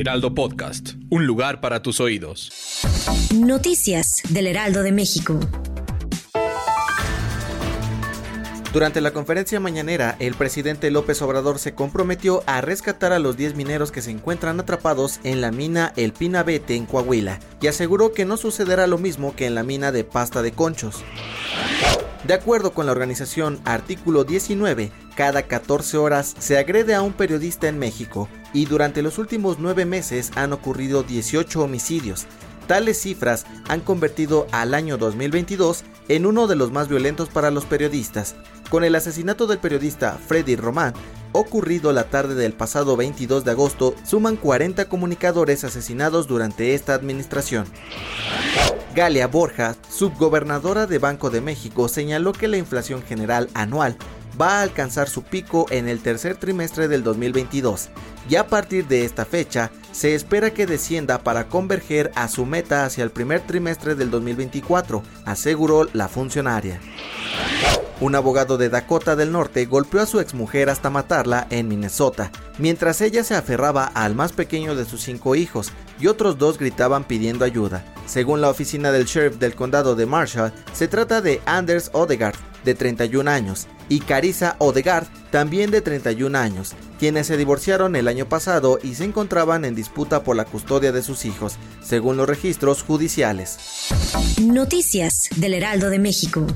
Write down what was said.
Heraldo Podcast. Un lugar para tus oídos. Noticias del Heraldo de México. Durante la conferencia mañanera, el presidente López Obrador se comprometió a rescatar a los 10 mineros que se encuentran atrapados en la mina El Pinabete en Coahuila y aseguró que no sucederá lo mismo que en la mina de Pasta de Conchos. De acuerdo con la organización Artículo 19, cada 14 horas se agrede a un periodista en México y durante los últimos nueve meses han ocurrido 18 homicidios. Tales cifras han convertido al año 2022 en uno de los más violentos para los periodistas, con el asesinato del periodista Freddy Román, ocurrido la tarde del pasado 22 de agosto, suman 40 comunicadores asesinados durante esta administración. Galia Borja, subgobernadora de Banco de México, señaló que la inflación general anual va a alcanzar su pico en el tercer trimestre del 2022 y a partir de esta fecha se espera que descienda para converger a su meta hacia el primer trimestre del 2024, aseguró la funcionaria. Un abogado de Dakota del Norte golpeó a su exmujer hasta matarla en Minnesota, mientras ella se aferraba al más pequeño de sus cinco hijos y otros dos gritaban pidiendo ayuda. Según la oficina del sheriff del condado de Marshall, se trata de Anders Odegaard, de 31 años, y Carissa Odegaard, también de 31 años, quienes se divorciaron el año pasado y se encontraban en disputa por la custodia de sus hijos, según los registros judiciales. Noticias del Heraldo de México.